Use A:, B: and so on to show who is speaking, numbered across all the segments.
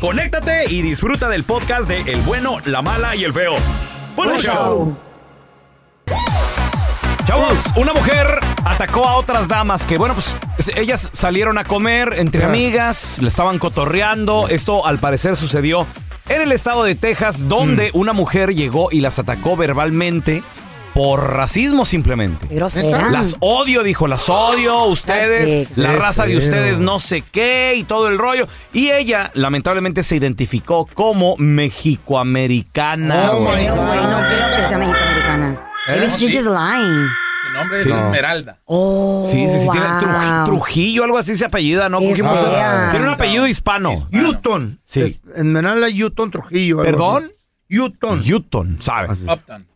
A: conéctate y disfruta del podcast de El bueno, la mala y el feo. Buen
B: Buen
A: show. Chavos, una mujer atacó a otras damas que, bueno, pues es- ellas salieron a comer entre
C: Ah.
A: amigas, le estaban cotorreando. Esto al parecer sucedió en el estado de Texas, donde
C: Mm.
A: una mujer llegó y las atacó verbalmente por racismo simplemente.
B: Grosera.
A: Las odio, dijo, las odio, ustedes,
B: Qué
A: la raza de ustedes no sé qué y todo el rollo. Y ella, lamentablemente, se identificó como mexicoamericana.
C: Oh,
A: güey.
C: my
B: Pero, güey, no creo que sea mexicoamericana. She's just lying.
D: Su nombre
A: Sí.
D: es Esmeralda.
B: Oh,
A: Sí, sí, sí, tiene
B: wow.
A: Truji- Trujillo, algo así se apellida, ¿no?
B: Qué
A: Cogimos-
B: fea.
A: tiene un apellido hispano.
C: Newton.
A: Sí.
C: Es- En Menala, Newton Trujillo. algo
A: ¿Perdón?
C: así. Newton.
A: Newton, ¿sabe?
D: Upton.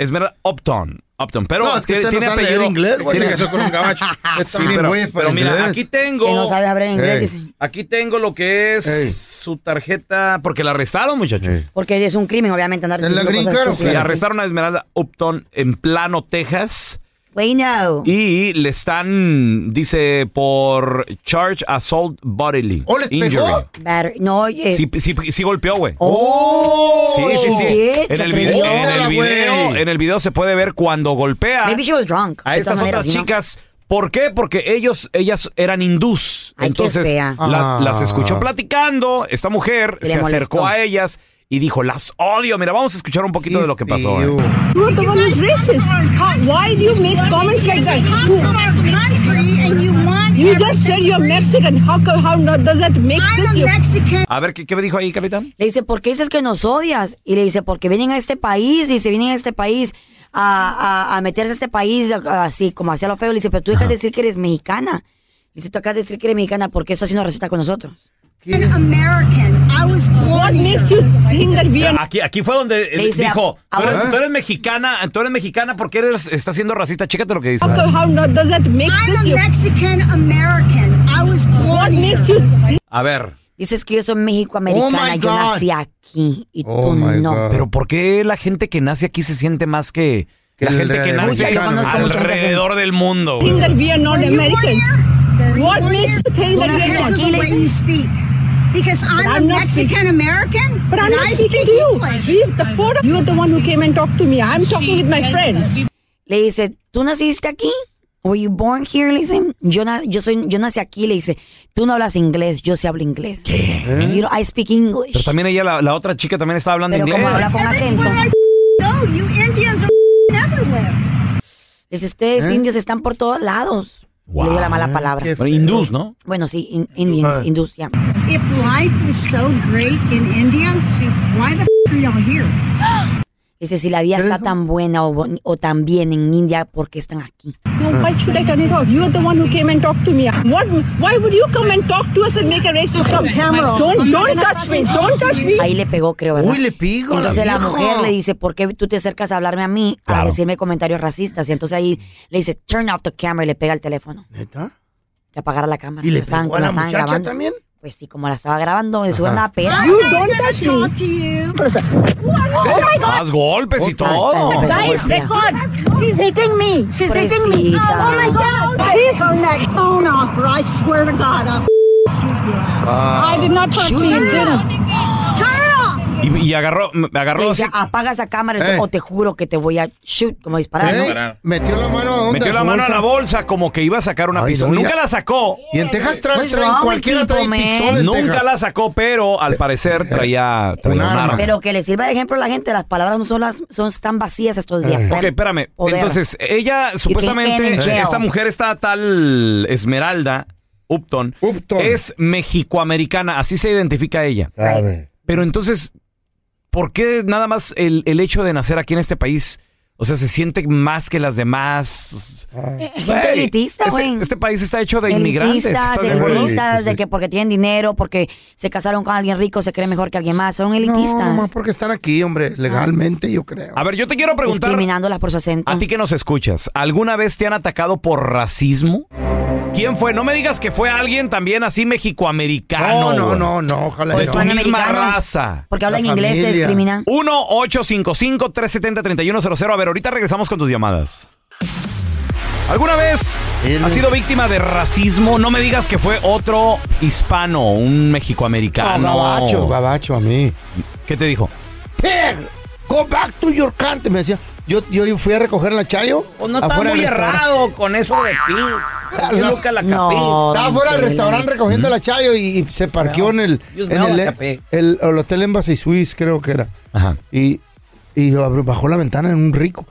A: Esmeralda Upton. Upton, pero
C: No, es que
A: tiene,
C: no
A: apellido.
C: inglés, güey.
D: Tiene que ser con un gabacho.
A: Sí, pero, pero mira,
C: inglés.
A: aquí tengo.
B: Que no sabe hablar inglés.
A: Aquí tengo lo que es su tarjeta, porque la arrestaron, muchachos.
B: Porque es un crimen, obviamente, andar
C: ¿Es la
B: cosas
A: Sí, arrestaron a Esmeralda Upton en Plano, Texas.
B: We know.
A: Y le están, dice, por charge assault bodily
C: ¿Oh, les pegó?
A: injury.
B: Batter- No, oye.
A: Sí, sí, sí golpeó, güey.
B: Oh,
A: Sí, sí, sí.
B: shit,
A: En el, video, en, el video,
C: güey.
A: en el video se puede ver cuando golpea
B: Maybe she was drunk.
A: a
B: de
A: estas
B: todas maneras,
A: otras
B: you know.
A: chicas. ¿Por qué? Porque ellos, ellas eran hindús.
B: Ay, qué
A: Entonces
B: fea.
A: la-
C: Ah.
A: las escuchó platicando. Esta mujer
B: Le
A: se acercó
B: molestó.
A: a ellas y dijo, las odio. Mira, vamos a escuchar un poquito de lo que pasó. ¿eh? A ver, ¿qué, qué me dijo ahí, Carita?
B: Le dice, ¿por qué dices que nos odias? Y le dice, porque vienen a este país y se vienen a este país a, a, a meterse a este país así, como hacía lo feo. Le dice, pero tú dejas de decir que eres mexicana. Le dice, tú acabas de decir que eres mexicana, ¿por qué estás haciendo racista con nosotros?
E: What makes you think that we are
A: Aquí, aquí fue donde eh,
B: Le dice,
A: dijo,
B: a-
A: tú eres,
B: a-
A: tú eres mexicana, tú eres mexicana porque eres, estás siendo racista. Chécate lo que dice.
E: how, co- how not, does that make sense? You- What makes you think
A: A ver,
B: Dices que yo soy mexicoamericana,
C: Oh, my
B: yo
C: God.
B: nací aquí y
C: Oh,
B: tú no.
C: God.
A: pero ¿por qué la gente que nace aquí se siente más que,
C: Que
A: la
C: el
A: gente que
C: de-
A: nace
B: Mucha, yo conozco mucha gente
A: alrededor del mundo? güey?
E: that we are not Americans? What makes you think that we are not? But I'm not Mexican American. But I'm not speaking to you. We, the of you're the one who came and talked to me. I'm talking with my friends.
B: Le dice, ¿tú naciste aquí? Were you born here? Le dice, yo, na- yo, soy, yo nací aquí. Le dice, tú no hablas inglés, yo sí hablo inglés. ¿Qué? You know, I speak English.
A: Pero también ella, la, la otra chica también estaba hablando
B: Pero
A: inglés.
B: como habla con acento.
E: No, you Indians are everywhere.
B: Dice, ustedes
C: ¿Eh?
B: indios están por todos lados. Le dio la mala palabra.
A: Bueno, hindús, ¿no?
B: Bueno, sí, in- Indians,
C: Ah.
B: hindús, ya.
E: If life is so great in India, why the f- are y'all here?
B: Dice, si la vida está tan buena o, o tan bien en India, ¿por qué están aquí?
E: No, why should I turn it off? You're the one who came and talked to me. What? Why would you come and talk to us and make a racist comment? Don't, don't touch me. Don't touch me.
B: Ahí le pegó, creo, ¿verdad?
C: Uy, le a la
B: Entonces la,
C: vieja.
B: mujer le dice, ¿por qué tú te acercas a hablarme a mí a
A: Claro.
B: decirme comentarios racistas? Y entonces ahí le dice, turn off the camera y le pega el teléfono.
C: ¿Neta?
B: Que apagara la cámara.
C: ¿Y le
B: La estaban-
C: pegó a la muchacha
B: grabando.
C: también?
B: Pues sí, como la estaba grabando, eso es una pena.
E: You don't touch me.
A: Más golpes y todo.
B: Guys,
E: record. She's hitting me. She's hitting me. Oh my God. Please turn that phone off, or I swear to God, I'll I did not talk to you. Turn it off.
A: Y, y agarró,
B: Le
A: agarró
B: dice,
A: así,
B: apaga esa cámara
C: Eh.
B: o te juro que te voy a shoot, como disparar, ¿no?
C: ¿Eh? Metió la mano a dónde?
A: metió la mano a
C: bolsa?
A: la bolsa como que iba a sacar una
C: Ay,
A: pistola.
C: no,
A: Nunca la sacó.
C: Y en Texas trae,
B: What's
C: trae cualquiera trae
B: man?
C: pistola
A: Nunca
C: Texas.
A: la sacó, pero al parecer traía, traía
C: Un
A: un
C: arma.
A: arma.
B: Pero que le sirva de ejemplo a la gente, las palabras no son, las, son tan vacías estos días.
C: Eh.
A: Ok, espérame.
B: Poder.
A: Entonces, ella supuestamente, esta mujer está tal Esmeralda Upton,
C: Upton.
A: es mexicoamericana, así se identifica ella.
C: Sabe.
A: Pero entonces, ¿por qué nada más el, el hecho de nacer aquí en este país, o sea, se siente más que las demás?
B: Gente
A: Güey,
B: elitista,
A: este,
B: güey.
A: este país está hecho de inmigrantes.
B: Elitistas, elitistas, de que porque tienen dinero, porque se casaron con alguien rico, se creen mejor que alguien más. Son
C: No,
B: elitistas.
C: más porque están aquí, hombre, legalmente, yo creo.
A: A ver, yo te quiero preguntar,
B: discriminándolas por su acento.
A: a ti que nos escuchas, ¿alguna vez te han atacado por racismo? ¿Quién fue? No me digas que fue alguien también así mexicoamericano.
C: No, no, no, no, ojalá
A: De tu misma raza.
B: Porque hablan
C: La
B: inglés, te
C: familia.
B: discriminan.
A: 1-855-370-3100. A ver, ahorita regresamos con tus llamadas. ¿Alguna vez
C: El-
A: has sido víctima de racismo? No me digas que fue otro hispano, un
C: No,
A: mexicoamericano.
C: gabacho, gabacho a mí.
A: ¿Qué te dijo?
C: Pig, go back to your country. Me decía, yo, yo fui a recoger la Chayo.
A: Pues
C: afuera del restaurante.
A: con eso de pi.
C: Yo nunca
A: la
B: No,
C: Estaba fuera del restaurante recogiendo la Chayo y, y se parqueó en el, en el,
A: capé.
C: el- el Hotel Embassy Suisse, creo que era.
A: Ajá.
C: Y, y bajó la ventana en un rico.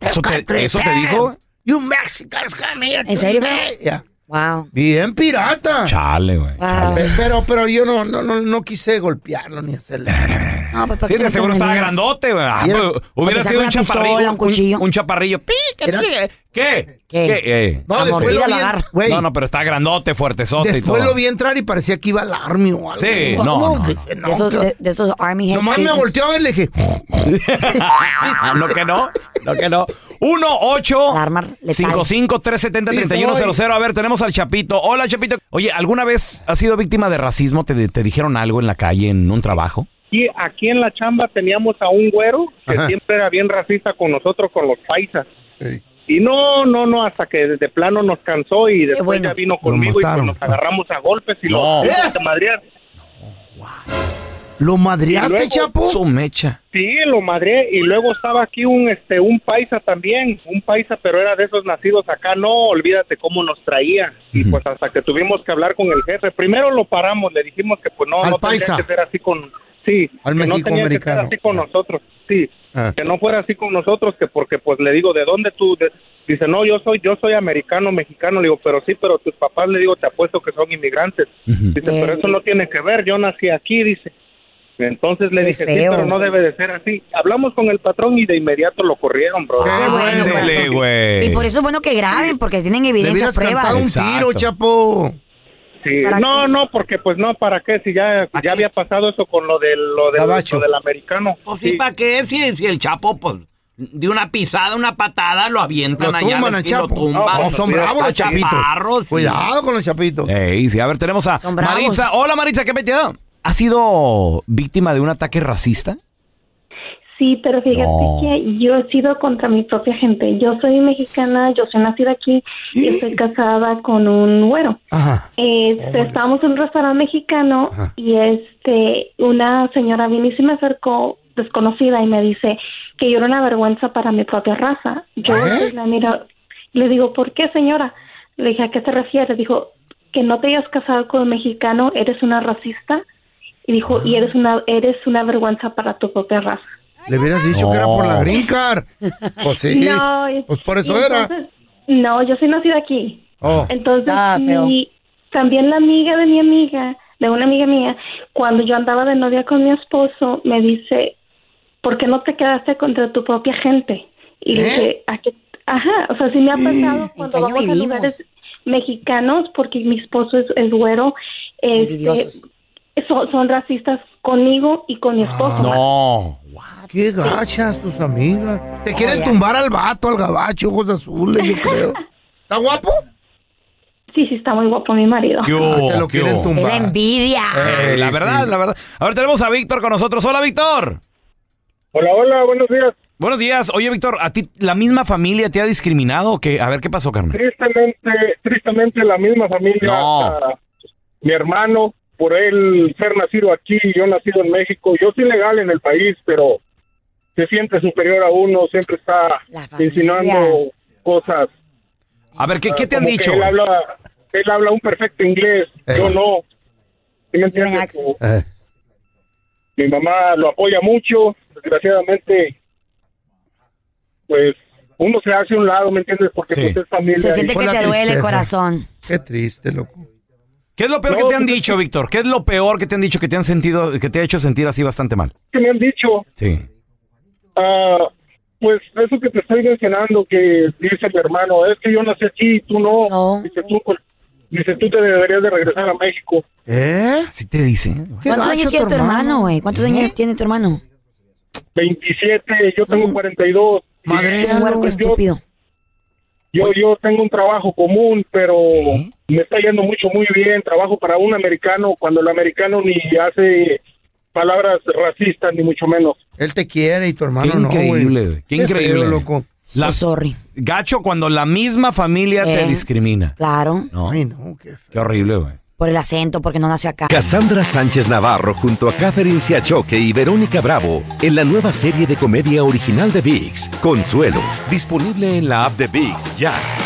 A: ¿Eso te, eso te dijo?
C: You Mexicans come here
B: ¿En serio?
C: today.
B: Wow.
C: Bien pirata.
A: Chale, güey.
B: Wow.
C: Pe- Pero, pero yo no, no, no, no quise golpearlo ni hacerle.
B: No, pues, ¿por
A: Sí,
B: qué
A: de seguro estaba grandote, güey. Ah, pues, hubiera
B: saca
A: sido un
B: una pistola,
A: chaparrillo.
B: un cuchillo.
A: Un, un chaparrillo. ¡Pi! ¿Qué?
C: Era-
A: ¿Qué? ¿Qué?
B: ¿Qué?
A: Eh.
C: No,
B: A
C: después lo
B: lo
C: vi, güey,
A: No, no, pero está grandote, fuertesote y
C: después
A: todo.
C: lo vi entrar y parecía que iba al army o algo.
A: Sí, no, no, no.
C: dije, no,
B: De esos,
C: que-
B: de, de esos army heads.
C: Nomás
B: que
C: me volteó a ver y le dije,
A: no que no, no que no. 1 8
B: Alarma letal.
A: 55 370 3100 A ver, tenemos al Chapito. Hola, Chapito. Oye, ¿alguna vez has sido víctima de racismo? ¿Te, te dijeron algo en la calle, en un trabajo?
F: Aquí, aquí en la chamba teníamos a un güero que
C: Ajá.
F: siempre era bien racista con nosotros, con los paisas.
C: "Ey,
F: Y no, no, no, hasta que de plano nos cansó y después
B: bueno.
F: ya vino conmigo y pues nos agarramos a golpes y
A: No.
F: lo
C: ¿Eh?
F: madrear.
C: ¿Lo madreaste,
F: luego-
C: Chapo?
A: Su mecha.
F: Sí, lo madré y luego estaba aquí un este un paisa también, un paisa, pero era de esos nacidos acá, no, olvídate cómo nos traía. Y pues hasta que tuvimos que hablar con el jefe, primero lo paramos, le dijimos que pues no,
C: Al
F: no tenía
C: paisa.
F: que ser así con sí,
C: Al
F: que no tenía que ser así con nosotros. Sí,
C: Ah.
F: que no fuera así con nosotros, que porque pues le digo, ¿de dónde tú? De- dice, no, yo soy, yo soy americano, mexicano. Le digo, pero sí, pero tus papás, le digo, te apuesto que son inmigrantes. Dice, pero eso no tiene que ver, yo nací aquí, dice. Entonces le
B: Qué
F: dije, sí, pero no debe de ser así. Hablamos con el patrón y de inmediato lo corrieron, bro.
C: Qué
B: Ah, bueno, corazón.
A: güey.
B: Y por eso es bueno que graben, porque tienen evidencia, pruebas.
C: un
A: Exacto.
C: tiro, Chapo.
F: Sí,
B: ¿Para
F: no,
B: qué?
F: no, porque pues no, ¿para qué? Si ya, ya había pasado eso con lo del, lo del,
C: Gabacho.
F: lo del americano.
G: Pues sí,
F: Sí.
G: ¿para qué? Si, si el Chapo, pues, de una pisada, una patada, lo avientan
C: Lo
G: allá.
C: tumban al
G: lo tumban.
C: No, son bravos los chapitos.
G: chaparros, sí.
C: Cuidado con los chapitos.
A: Ey, sí, a ver, tenemos a. Maritza. Hola, Maritza, ¿qué metido? ¿Has sido víctima de un ataque racista?
H: Sí, pero fíjate
A: No.
H: que yo he sido contra mi propia gente. Yo soy mexicana, yo soy nacida aquí y estoy casada con un güero.
C: Ajá.
H: Este, estábamos en un restaurante mexicano
C: Ajá.
H: y este una señora vino y se me acercó desconocida y me dice que yo era una vergüenza para mi propia raza. Yo
C: ¿Eh?
H: la miro, le digo, ¿por qué señora? Le dije, ¿a qué se refiere? Dijo, que no te hayas casado con un mexicano, eres una racista. Y dijo, y eres una, eres una vergüenza para tu propia raza.
C: Le hubieras dicho que era por la green card. Pues sí.
H: No,
C: Pues por eso era.
H: No, yo soy nacida aquí.
C: Oh.
H: Entonces,
B: Ah,
H: y también la amiga de mi amiga, de una amiga mía, cuando yo andaba de novia con mi esposo, me dice, ¿por qué no te quedaste contra tu propia gente? Y le
C: ¿Eh?
H: dije, ¿a qué? Ajá, o sea, sí me ha pasado cuando vamos a lugares mexicanos, porque mi esposo es, es güero, este, son, son racistas conmigo y con mi esposo.
A: No.
C: Qué gachas tus amigas. Te quieren tumbar al vato, al gabacho, ojos azules, yo creo. ¿Está guapo?
H: Sí, sí, está muy guapo mi marido.
A: ¿Qué
C: Ah,
A: hubo?
C: te lo
A: ¿Qué
C: quieren
A: hubo?
C: tumbar.
B: Envidia.
A: Eh, la verdad,
C: sí.
A: la verdad. Ahora tenemos a Víctor con nosotros. Hola, Víctor.
D: Hola, hola, buenos días.
A: Buenos días. Oye, Víctor, ¿a ti la misma familia te ha discriminado o qué? A ver, ¿qué pasó, carnal?
D: Tristemente, tristemente la misma familia,
A: No.
D: ah, mi hermano, por él ser nacido aquí yo nacido en México, yo soy legal en el país, pero se siente superior a uno, siempre está insinuando cosas.
A: A ver, ¿qué, qué te han dicho?
D: Él habla, él habla un perfecto inglés,
C: Eh.
D: yo no. ¿Sí me entiendes?
C: Eh,
D: Mi mamá lo apoya mucho, desgraciadamente, pues uno se hace a un lado, ¿me entiendes? Porque
A: Sí.
D: pues es familia.
B: Se siente que te duele el corazón.
C: qué triste, loco.
A: ¿Qué es lo peor
D: No,
A: que te han
D: pues,
A: dicho, Víctor? ¿Qué es lo peor que te han dicho que te han sentido, que te ha hecho sentir así bastante mal?
D: que me han dicho,
A: Sí.
D: ah, pues eso que te estoy mencionando, que dice mi hermano, es que yo nací aquí y tú no.
B: No.
D: Dice, tú, pues, dice, tú te deberías de regresar a México.
C: ¿Eh?
A: Así te dice.
B: ¿Cuántos años tiene tu hermano, güey? ¿Cuántos
C: ¿Eh?
B: años tiene tu hermano?
D: 27, yo tengo 42.
C: Madre,
B: Es un huerco
D: pues, yo,
B: estúpido.
D: Yo, yo tengo un trabajo común, pero me está yendo mucho, muy bien. Trabajo para un americano cuando el americano ni hace palabras racistas, ni mucho menos.
C: Él te quiere y tu hermano
A: Qué
C: no,
A: increíble, güey. Qué increíble.
C: feo, loco.
A: La-
B: So sorry.
A: Gacho cuando la misma familia te
B: Eh.
A: discrimina.
B: Claro.
A: No,
C: Ay, no, qué feo.
A: qué horrible, güey.
B: Por el acento, porque no nació acá.
I: Cassandra Sánchez Navarro junto a Catherine Siachoque y Verónica Bravo en la nueva serie de comedia original de VIX, Consuelo, disponible en la app de VIX ya.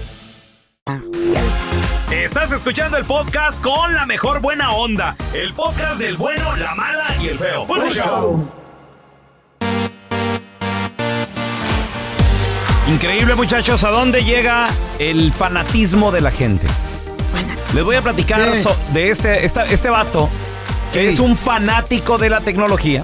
A: Estás escuchando el podcast con la mejor buena onda. El podcast del bueno, la mala y el feo. Bueno, show. Increíble, muchachos, a dónde llega el fanatismo de la gente. Les voy a platicar de este, esta- este vato que es un fanático de la tecnología.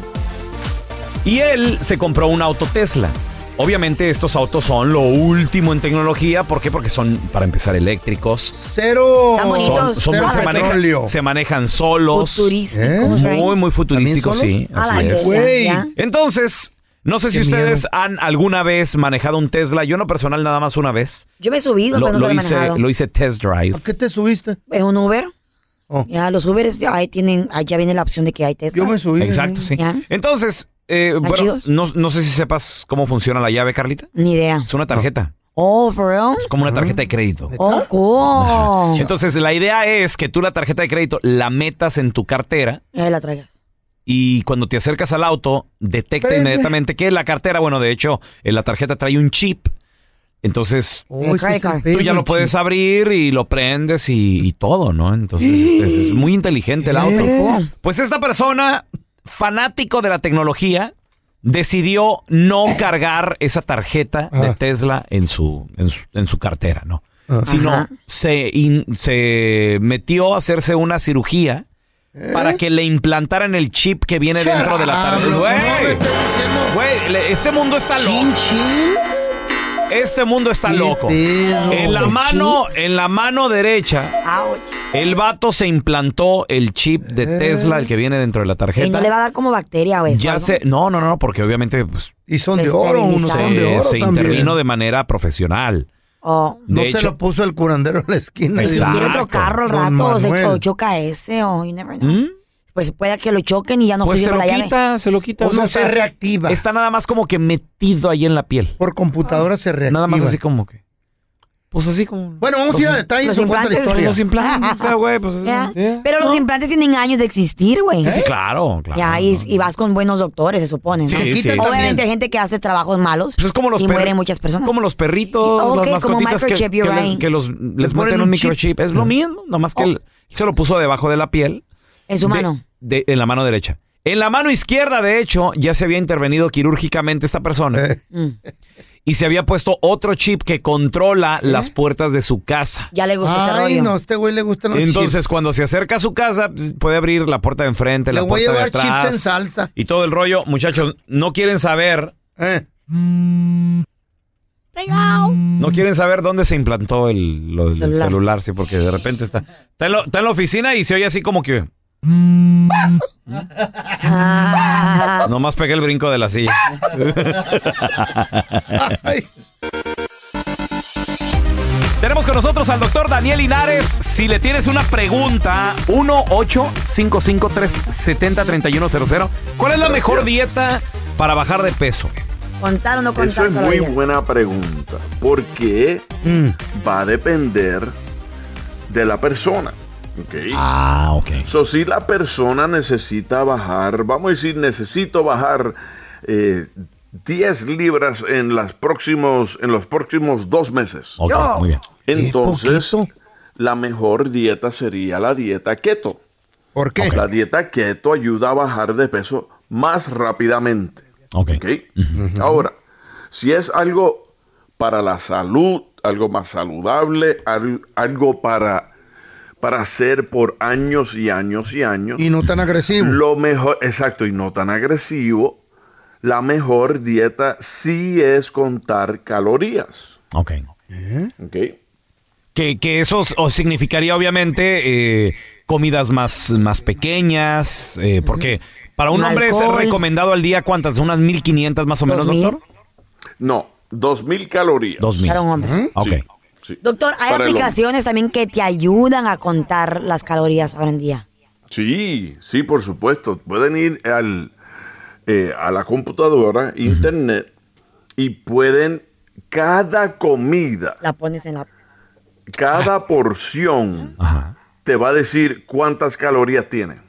A: Y él se compró un auto Tesla. Obviamente estos autos son lo último en tecnología. ¿Por qué? Porque son, para empezar, eléctricos.
C: Cero.
A: Son- son-
C: Cero
A: se,
C: petróleo.
A: manejan, se manejan solos.
B: Futurísticos,
C: ¿Eh?
A: Muy, muy futurísticos,
C: ¿También
A: sí. Así
B: la
A: es.
C: Güey.
A: Entonces, no sé si
C: Qué
A: ustedes
C: miedo.
A: han alguna vez manejado un Tesla. Yo en lo personal nada más una vez.
B: Yo me he subido,
A: Lo,
B: pero
A: lo
B: nunca lo he
A: hice,
B: manejado.
A: lo hice test drive.
C: ¿A qué te subiste?
B: ¿Es un Uber?
C: Oh.
B: Ya, los Uberes, ya, ahí tienen, ahí ya viene la opción de que hay Tesla.
C: Yo me subí.
A: Exacto, sí.
B: Ya.
A: Entonces, eh, bueno, no, no sé si sepas cómo funciona la llave, Carlita.
B: Ni idea.
A: Es una tarjeta.
B: Oh, for real?
A: Es como una tarjeta de crédito.
B: Oh, cool.
A: Entonces, la idea es que tú la tarjeta de crédito la metas en tu cartera
B: Y ahí la traigas.
A: y cuando te acercas al auto, detecta inmediatamente que la cartera, bueno, de hecho, en la tarjeta trae un chip. Entonces,
C: Oh,
A: tú ya lo puedes abrir y lo prendes y, y todo, ¿no? Entonces, es, es muy inteligente el auto.
C: ¿Qué?
A: Pues esta persona, fanático de la tecnología, decidió no cargar esa tarjeta de
C: Ah.
A: Tesla en su, en su, en su cartera, ¿no?
C: Ah.
A: Sino se, in- se metió a hacerse una cirugía para que le implantaran el chip que viene dentro de la tarjeta. Güey,
C: no
A: güey, le- este mundo está loco.
C: Chin, chin.
A: Este mundo está
C: ¿Qué
A: loco. En la
B: ¿El
A: mano, en la mano derecha, el vato se implantó el chip de Tesla, el que viene dentro de la
B: Y
A: tarjeta.
B: no le va a dar como bacteria o eso.
A: ya se, no, no, no, porque obviamente pues,
C: Y son de oro, son de
A: se,
C: oro
A: se
C: también.
A: intervino de manera profesional.
B: O
C: No
A: de
C: se
A: hecho-
C: lo puso el curandero en la esquina.
B: si
A: Exacto.
B: quiere otro carro al rato, o se choca ese, o you never know.
A: ¿Mm?
B: Pues puede que lo choquen y ya no
A: Pues se lo
B: la llave.
A: quita, se lo quita.
C: O
A: o sea,
C: no se
A: está-
C: reactiva.
A: Está nada más como que metido ahí en la piel.
C: Por computadora se reactiva.
A: Nada más así como que. Pues así como.
C: Bueno, vamos a ir a
A: Los-
C: detalles.
B: los
C: la
B: implantes-
C: historia.
A: Los implantes, o sea, güey, pues.
C: ¿Eh?
B: Pero los implantes tienen años de existir, güey.
A: Sí, sí, claro, claro.
B: Ya, y, y vas con buenos doctores, se supone. ¿no?
A: Sí, sí.
B: Obviamente hay gente que hace trabajos malos
A: Pues es como los
B: y mueren muchas personas.
A: Como los perritos,
B: Ok,
A: las
B: como
A: mascotitas que,
B: microchip,
A: que les,
B: right.
A: que los, les
C: ponen
A: meten un
C: un chip.
A: microchip. Es lo mismo, nomás que él se lo puso debajo de la piel.
B: en su
A: de-
B: mano.
A: De- en la mano derecha. En la mano izquierda, de hecho, ya se había intervenido quirúrgicamente esta persona.
C: Eh,
B: Mm.
A: Y se había puesto otro chip que controla las puertas de su casa.
B: Ya le gusta ese
C: Ay,
B: rollo.
C: no, a este güey le gustan los
A: Entonces,
C: chips.
A: cuando se acerca a su casa, pues, puede abrir la puerta de enfrente,
C: Le
A: la
C: voy a
A: puerta de
C: llevar
A: atrás.
C: chips en salsa.
A: Y todo el rollo, muchachos, no quieren saber,
C: Eh.
A: no quieren saber dónde se implantó el, lo celular.
B: Celular.
A: sí, porque de repente está, está en, lo- está en la oficina y se oye así como que, nomás pegué el brinco de la silla. Tenemos con nosotros al doctor Daniel Linares. Si le tienes una pregunta, 1-855-370-3100. ¿Cuál es la mejor dieta para bajar de peso?
B: contar o no contar
J: Eso es muy buena pregunta, porque
A: Mm.
J: va a depender de la persona. ¿Ok?
A: Ah, ok.
J: So, si la persona necesita bajar, vamos a decir, necesito bajar eh, 10 libras en, las próximos, en los próximos dos meses.
A: Ok,
B: Yo.
A: muy bien.
J: Entonces, la mejor dieta sería la dieta keto.
C: ¿Por qué?
J: La dieta keto ayuda a bajar de peso más rápidamente.
A: Ok.
J: Ahora, si es algo para la salud, algo más saludable, al- algo para, para hacer por años y años y años,
C: Y no tan agresivo.
J: lo mejor, exacto, y no tan agresivo, la mejor dieta sí es contar calorías.
A: Ok.
J: ¿ok?
A: Que, que eso significaría obviamente eh, comidas más, más pequeñas, eh, porque para un hombre es recomendado al día cuántas, unas 1500 más o menos, doctor.
J: No, 2000 calorías.
A: 2000.
B: Para un hombre.
A: Ok.
J: Sí, sí.
B: Doctor, hay
J: Para
B: aplicaciones también que te ayudan a contar las calorías ahora en día.
J: Sí, sí, por supuesto. Pueden ir al, eh, a la computadora, internet, y pueden, cada comida,
B: La pones en la...
J: cada porción,
A: Ajá.
J: te va a decir cuántas calorías tiene.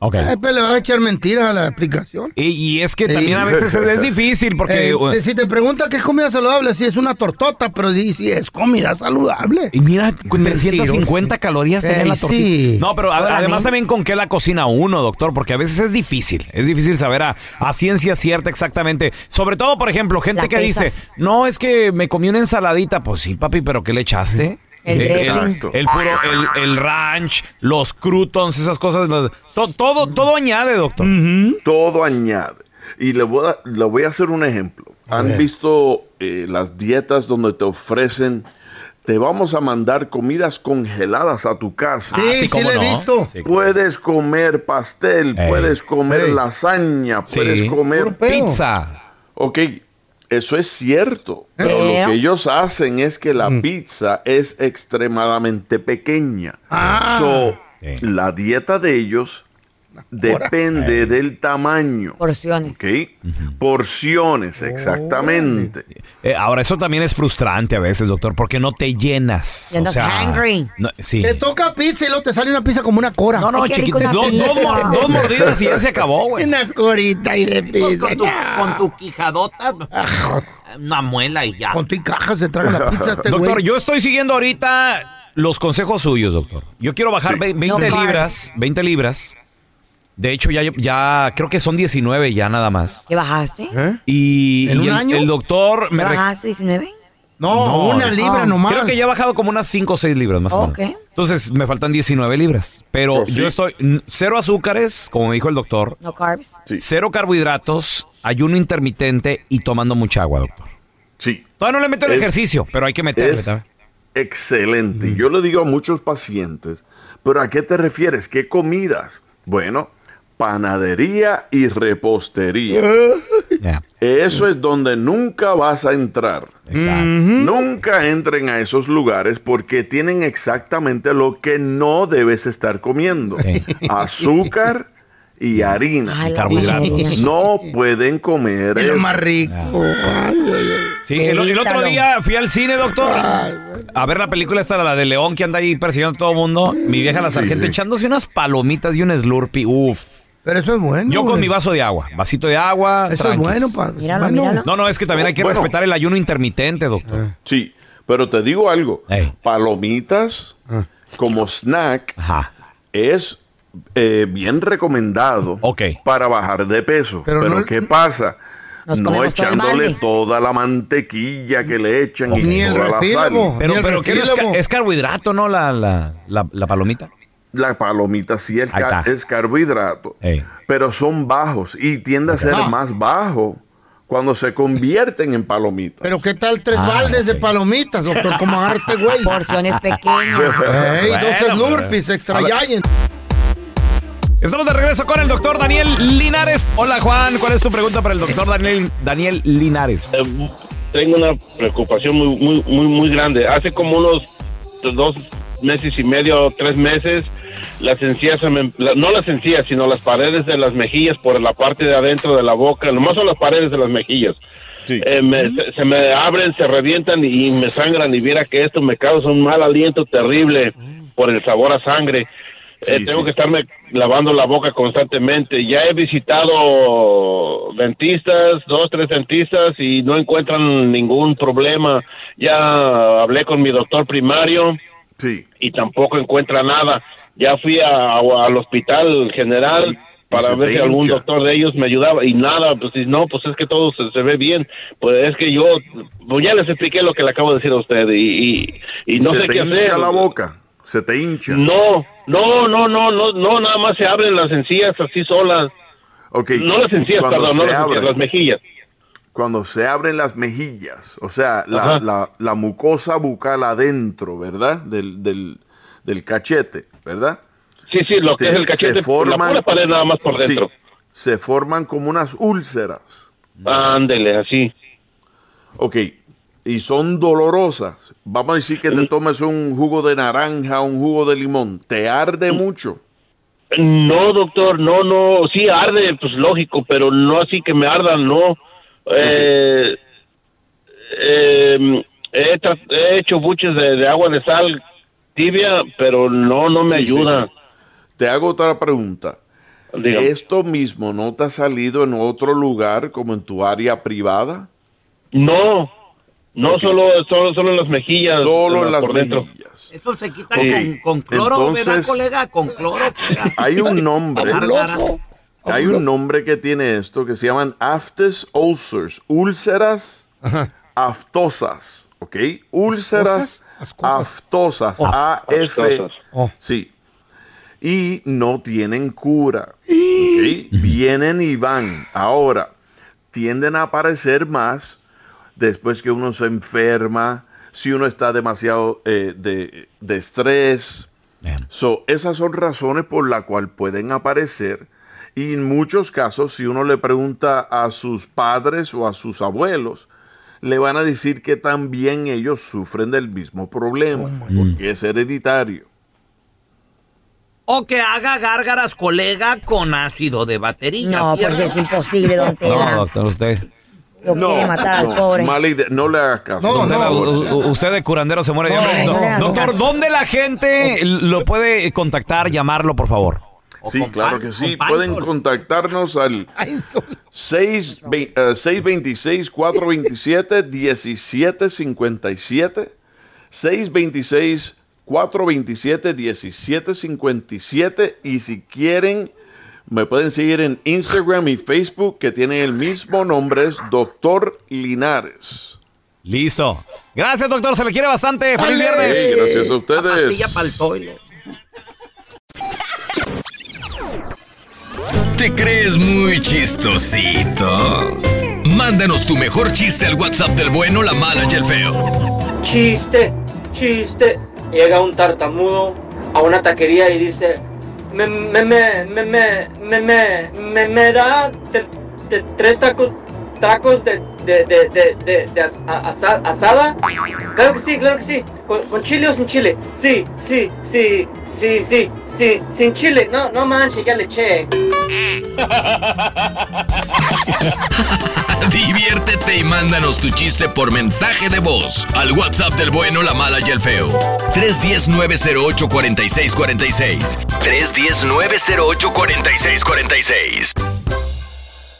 A: Ok.
C: Eh, pero le vas a echar mentiras a la explicación.
A: Y, y es que
C: Sí.
A: también a veces es, es difícil porque...
C: Eh, te- si te pregunta qué es comida saludable, si es una tortota, pero si, si es comida saludable.
A: y mira, con
C: Mentiroso.
A: 350 calorías tenía
C: Ey,
A: la tortilla.
C: sí.
A: No, pero a- además también con qué la cocina uno, doctor, porque a veces es difícil. Es difícil saber a, a ciencia cierta exactamente. Sobre todo, por ejemplo, gente
B: La
A: que dice, no, es que me comí una ensaladita. Pues sí, papi, pero ¿qué le echaste?
B: El
A: Eh,
B: dressing.
J: Exacto.
A: El puro, el, el ranch, los croutons, esas cosas. las- to- todo, todo añade, doctor.
J: Todo añade. Y le voy a, le voy a hacer un ejemplo. ¿Han visto eh, las dietas donde te ofrecen, te vamos a mandar comidas congeladas a tu casa?
C: Sí,
A: Ah,
C: sí,
A: cómo
C: le he visto.
J: Puedes comer pastel,
A: Ey.
J: puedes comer
C: Ey.
J: lasaña,
A: Sí.
J: puedes comer.
A: Pizza.
J: Ok, eso es cierto. Pero
B: Pero-
J: lo que ellos hacen es que la pizza es extremadamente pequeña.
C: Ah.
J: So, la dieta de ellos depende del tamaño.
B: Porciones.
J: ¿Ok? Porciones, exactamente.
A: Eh, ahora, eso también es frustrante a veces, doctor, porque no te llenas.
B: Hungry.
A: no- sí.
C: Te toca pizza y luego te sale una pizza como una cora.
A: No, no, chiquito. Dos, dos
B: pizza.
A: mor- dos mordidas y ya se acabó, güey.
C: Una corita y de pizza.
F: con tu, con tu quijadota, una muela y ya.
C: Con tu caja se traga la pizza este
A: Doctor,
C: güey.
A: yo estoy siguiendo ahorita los consejos suyos, doctor. Yo quiero bajar
J: Sí.
A: ve- 20
B: No carbs.
A: libras, 20 libras. De hecho, ya, ya creo que son 19 ya nada más.
B: ¿Qué bajaste?
C: ¿Eh?
A: Y,
C: ¿En
A: y
C: un
A: el,
C: año?
A: el doctor me...
B: ¿Me
A: re-
B: bajaste 19?
C: No,
A: No,
C: una
A: no.
C: libra
B: Ah.
C: nomás.
A: Creo que ya ha bajado como unas 5 o 6 libras más o
B: Ok.
A: menos. Entonces me faltan 19 libras. Pero
J: Pues sí.
A: yo estoy cero azúcares, como me dijo el doctor.
B: No carbs.
J: Sí.
A: Cero carbohidratos, ayuno intermitente y tomando mucha agua, doctor.
J: Sí.
A: Todavía no le meto el
J: Es-
A: ejercicio, pero hay que meterle.
J: es excelente. Yo le digo a muchos pacientes, ¿pero a qué te refieres? ¿Qué comidas? Bueno, panadería y repostería. Eso es donde nunca vas a entrar. Nunca entren a esos lugares porque tienen exactamente lo que no debes estar comiendo. Azúcar y harina.
A: Y carbohidratos.
J: No pueden comer
C: Es lo más rico.
A: Sí, el, el otro día fui al cine, doctor, a ver la película esta, la de León, que anda ahí persiguiendo a todo el mundo. Mi vieja la sargento echándose unas palomitas y un slurpee. Uf.
C: Pero eso es bueno.
A: Yo con
C: güey.
A: mi vaso de agua, vasito de agua.
C: Eso es bueno, pa-
B: Míralo,
C: bueno.
B: míralo.
A: No, no, es que también hay que
J: Bueno.
A: respetar el ayuno intermitente, doctor.
J: Sí, pero te digo algo. Palomitas como snack es eh, bien recomendado para bajar de peso.
C: Pero
J: Pero,
C: no-
J: ¿qué pasa? No echándole toda la mantequilla que le echan y
C: Ni el
J: toda la sal.
A: Pero, pero ¿qué es, es carbohidrato, ¿no? La, la, la, la palomita.
J: La palomita sí es, es carbohidrato, pero son bajos y tiende a ser
C: Ah.
J: más bajo cuando se convierten en palomitas.
C: Pero ¿qué tal tres
A: Ah,
C: baldes de palomitas, doctor? ¿Cómo agarrarte, güey?
B: Porciones pequeñas.
C: Ey,
A: Bueno,
C: dos Slurpees,
A: pero-
C: extra.
A: Estamos de regreso con el doctor Daniel Linares. Hola, Juan. ¿Cuál es tu pregunta para el doctor Daniel, Daniel Linares?
K: tengo una preocupación muy, muy, muy, muy grande. Hace como unos dos meses y medio, tres meses, las encías, se me- la- no las encías, sino las paredes de las mejillas por la parte de adentro de la boca, nomás son las paredes de las mejillas. Eh, me- se, se me abren, se revientan y me sangran y viera que esto me causa un mal aliento terrible por el sabor a sangre. Eh, tengo que estarme lavando la boca constantemente. Ya he visitado dentistas, dos, tres dentistas y no encuentran ningún problema. Ya hablé con mi doctor primario y tampoco encuentra nada. Ya fui a- a- al hospital general para ver si algún doctor de ellos me ayudaba y nada, pues si no, pues es que todo se, se ve bien. Pues es que yo, pues ya les expliqué lo que le acabo de decir a usted y, y, y no
J: se
K: sé
J: te
K: qué
J: hincha
K: hacer.
J: la boca, se te hincha.
K: No, no, no, no, no, no, nada más se abren las encías así solas.
J: Ok,
K: No las encías,
J: cuando
K: perdón, no
J: se
K: las encías,
J: abren.
K: las mejillas.
J: Cuando se abren las mejillas, o sea, la, la- la mucosa bucal adentro, ¿verdad? Del, del, del cachete, ¿verdad?
K: Sí, sí, lo que es el
J: se
K: cachete, la pura pared nada más por
J: sí,
K: dentro.
J: se forman como unas úlceras.
K: Ándele, así.
J: Ok, y son dolorosas. Vamos a decir que te tomes un jugo de naranja, un jugo de limón. ¿Te arde mucho?
K: No, doctor, no, no, sí arde, pues lógico, pero no así que me ardan, no. Eh, eh, he, hecho buches de, de agua de sal tibia, pero no, no me
J: Sí, sí,
K: ayuda.
J: sí. Te hago otra pregunta.
K: Dígame.
J: ¿Esto mismo no te ha salido en otro lugar como en tu área privada?
K: No, no solo, solo, solo en las mejillas.
J: Solo en las
K: por dentro.
J: mejillas.
F: Eso se quita con, con cloro, ¿verdad, colega? Con cloro. colega.
J: Hay un nombre. Hay un nombre que tiene esto que se llaman aftes ulcers, úlceras aftosas, ¿ok? Úlceras aftosas,
K: Oh,
J: A-F,
K: aftosas.
J: sí. Y no tienen cura, ¿ok? Vienen y van. Ahora, tienden a aparecer más después que uno se enferma, si uno está demasiado eh, de, de estrés. So, esas son razones por las cuales pueden aparecer. Y en muchos casos, si uno le pregunta a sus padres o a sus abuelos, le van a decir que también ellos sufren del mismo problema, porque es hereditario.
F: O que haga gárgaras, colega, con ácido de batería.
B: No, pues es imposible, don
A: No,
B: Tela.
A: doctor, usted.
B: Lo quiere matar al
J: no,
B: pobre.
J: mala idea, no le hagas caso.
A: Usted de curandero se muere de
B: no
A: doctor,
B: caso.
A: ¿dónde la gente lo puede contactar, llamarlo, por favor?
J: Sí, claro que sí. Pueden contactarnos al 6, ve- eh, 626-427-1757. 626-427-1757. Y si quieren, me pueden seguir en Instagram y Facebook, que tienen el mismo nombre, es Doctor Linares.
A: Listo. Gracias, doctor. Se le quiere bastante. ¡Feliz viernes!
J: Sí, gracias a ustedes.
F: Pastilla para el toile.
L: te crees muy chistosito? Mándanos tu mejor chiste al WhatsApp del bueno, la mala y el feo.
M: Chiste, chiste. Llega un tartamudo a una taquería y dice, me, me, me, me, me, me, me, me, me da tres tacos, tacos de, de, de, de, de, as- asa- asada. Claro que sí, claro que sí. ¿Con, con chile o sin chile? Sí, sí, sí, sí, sí, sí, sin chile. No, no manches, ya le eché.
L: Diviértete y mándanos tu chiste por mensaje de voz al WhatsApp del bueno, la mala y el feo. 310-908-4646. 310-908-4646.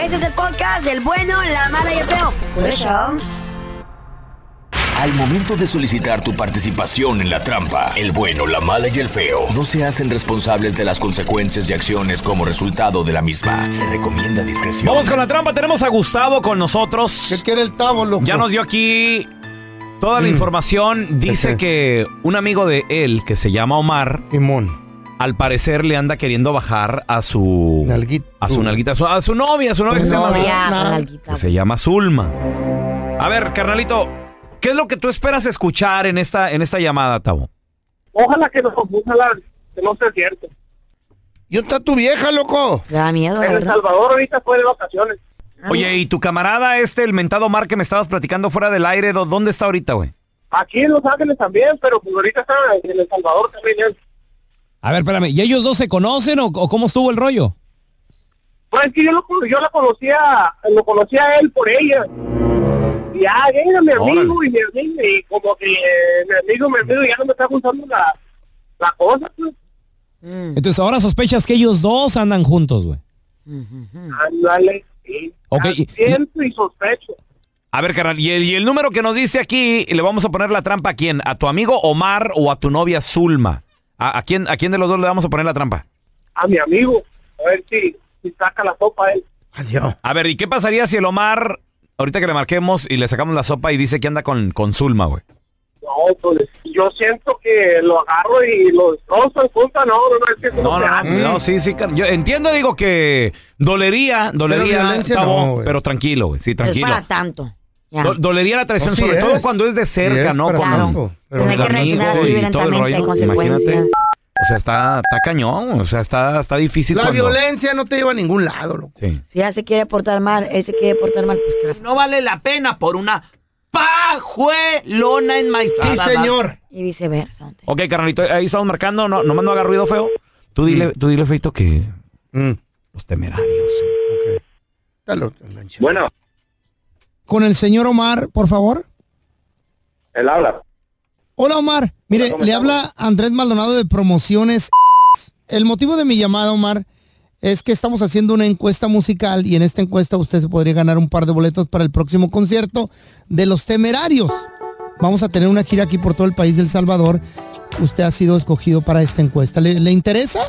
B: Este es el podcast del bueno, la mala y el feo. Por eso.
L: Al momento de solicitar tu participación en la trampa, el bueno, la mala y el feo no se hacen responsables de las consecuencias y acciones como resultado de la misma. Se recomienda discreción.
A: Vamos con la trampa. Tenemos a Gustavo con nosotros.
C: ¿Qué quiere el tabo, loco?
A: Ya nos dio aquí toda la
C: Mm.
A: información. Dice que un amigo de él, que se llama Omar, al parecer le anda queriendo bajar a su... A su nalguita, a su, a su novia, a su novia que se llama... Que se llama Zulma. A ver, carnalito, ¿qué es lo que tú esperas escuchar en esta, en esta llamada, Tavo?
N: Ojalá que no, ojalá que no sea cierto.
C: ¿Y dónde está tu vieja, loco?
B: Me da miedo,
N: En El Salvador ahorita fue de vacaciones.
A: Oye, ¿y tu camarada este, el mentado Omar que me estabas platicando fuera del aire, ¿dó- ¿dónde está ahorita, güey?
N: Aquí en Los Ángeles también, pero pues ahorita está en El Salvador también.
O: A ver, espérame, ¿y ellos dos se conocen o, o cómo estuvo el rollo?
N: Pues es que yo lo, yo la conocía, lo conocía a él por ella. Y ya, era mi amigo y mi amigo, y como que eh, mi amigo, mi amigo ya no me está gustando la, la cosa, pues.
O: Entonces ahora sospechas que ellos dos andan juntos, güey.
N: Ándale, sí.
A: Ok, y-
N: Siento y sospecho.
A: A ver, carnal, y el, y el número que nos diste aquí, le vamos a poner la trampa a quién? ¿A tu amigo Omar o a tu novia Zulma? ¿A, a quién, ¿A quién de los dos le vamos a poner la trampa?
N: A mi amigo, a ver si, si saca la sopa él.
C: Adiós.
A: A ver, ¿y qué pasaría si el Omar, ahorita que le marquemos y le sacamos la sopa y dice que anda con, con Zulma, güey?
N: No, pues yo siento que lo agarro y lo destrozo, puta, no, no, no, es que
A: No,
N: no,
A: no, no, sí, sí, yo entiendo, digo que dolería, dolería,
C: violencia
A: Tavo,
C: no,
A: pero tranquilo, güey, sí,
B: Es
A: tranquilo.
B: para tanto.
A: Do- dolería la traición,
C: sí
A: sobre
C: es.
A: todo cuando es de cerca,
C: Sí
A: ¿no?
C: tanto, pero
A: con
B: hay que reaccionar así
A: y todo el
B: violentamente, consecuencias.
A: Imagínate. O sea, está, está cañón, o sea, está, está difícil.
C: La
A: cuando-
C: violencia no te lleva a ningún lado, loco.
A: Sí.
B: Si ya se quiere portar mal, él se quiere portar mal, pues ¿qué vas a
F: No vale la pena por una pajuelona en
C: Sí, señor.
B: hacer? Y viceversa.
A: Ok, carnalito, ahí estamos marcando, no, nomás no haga ruido feo. Tú dile, tú dile, Feito, que
C: Mm.
A: los temerarios.
C: Dalo, engancha.
N: Bueno,
O: Con el señor Omar, por favor.
N: él habla.
O: Hola Omar, mire, le habla Andrés Maldonado de Promociones. El motivo de mi llamada, Omar, es que estamos haciendo una encuesta musical y en esta encuesta usted se podría ganar un par de boletos para el próximo concierto de Los Temerarios. Vamos a tener una gira aquí por todo el país del Salvador. Usted ha sido escogido para esta encuesta. ¿Le, le interesa?